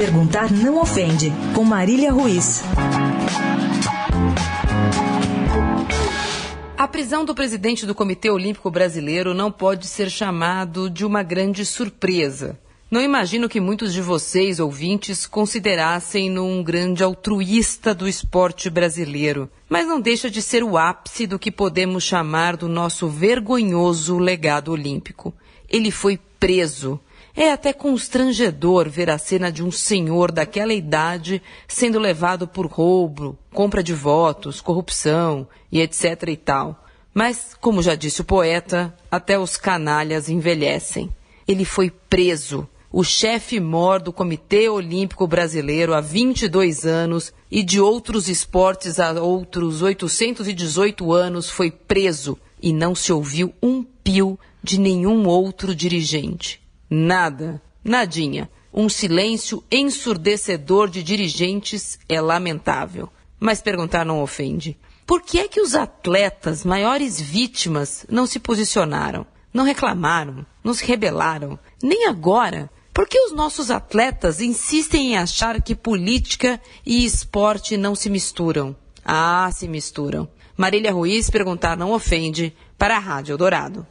Perguntar não ofende, com Marília Ruiz. A prisão do presidente do Comitê Olímpico Brasileiro não pode ser chamado de uma grande surpresa. Não imagino que muitos de vocês, ouvintes, considerassem-no um grande altruísta do esporte brasileiro, mas não deixa de ser o ápice do que podemos chamar do nosso vergonhoso legado olímpico. Ele foi preso. É até constrangedor ver a cena de um senhor daquela idade sendo levado por roubo, compra de votos, corrupção e etc e tal. Mas, como já disse o poeta, até os canalhas envelhecem. Ele foi preso o chefe mor do Comitê Olímpico Brasileiro há 22 anos e de outros esportes há outros 818 anos, foi preso e não se ouviu um pio de nenhum outro dirigente. Nada, nadinha. Um silêncio ensurdecedor de dirigentes é lamentável. Mas perguntar não ofende. Por que é que os atletas, maiores vítimas, não se posicionaram? Não reclamaram? Não se rebelaram? Nem agora, por que os nossos atletas insistem em achar que política e esporte não se misturam? Ah, se misturam. Marília Ruiz perguntar não ofende para a Rádio Dourado.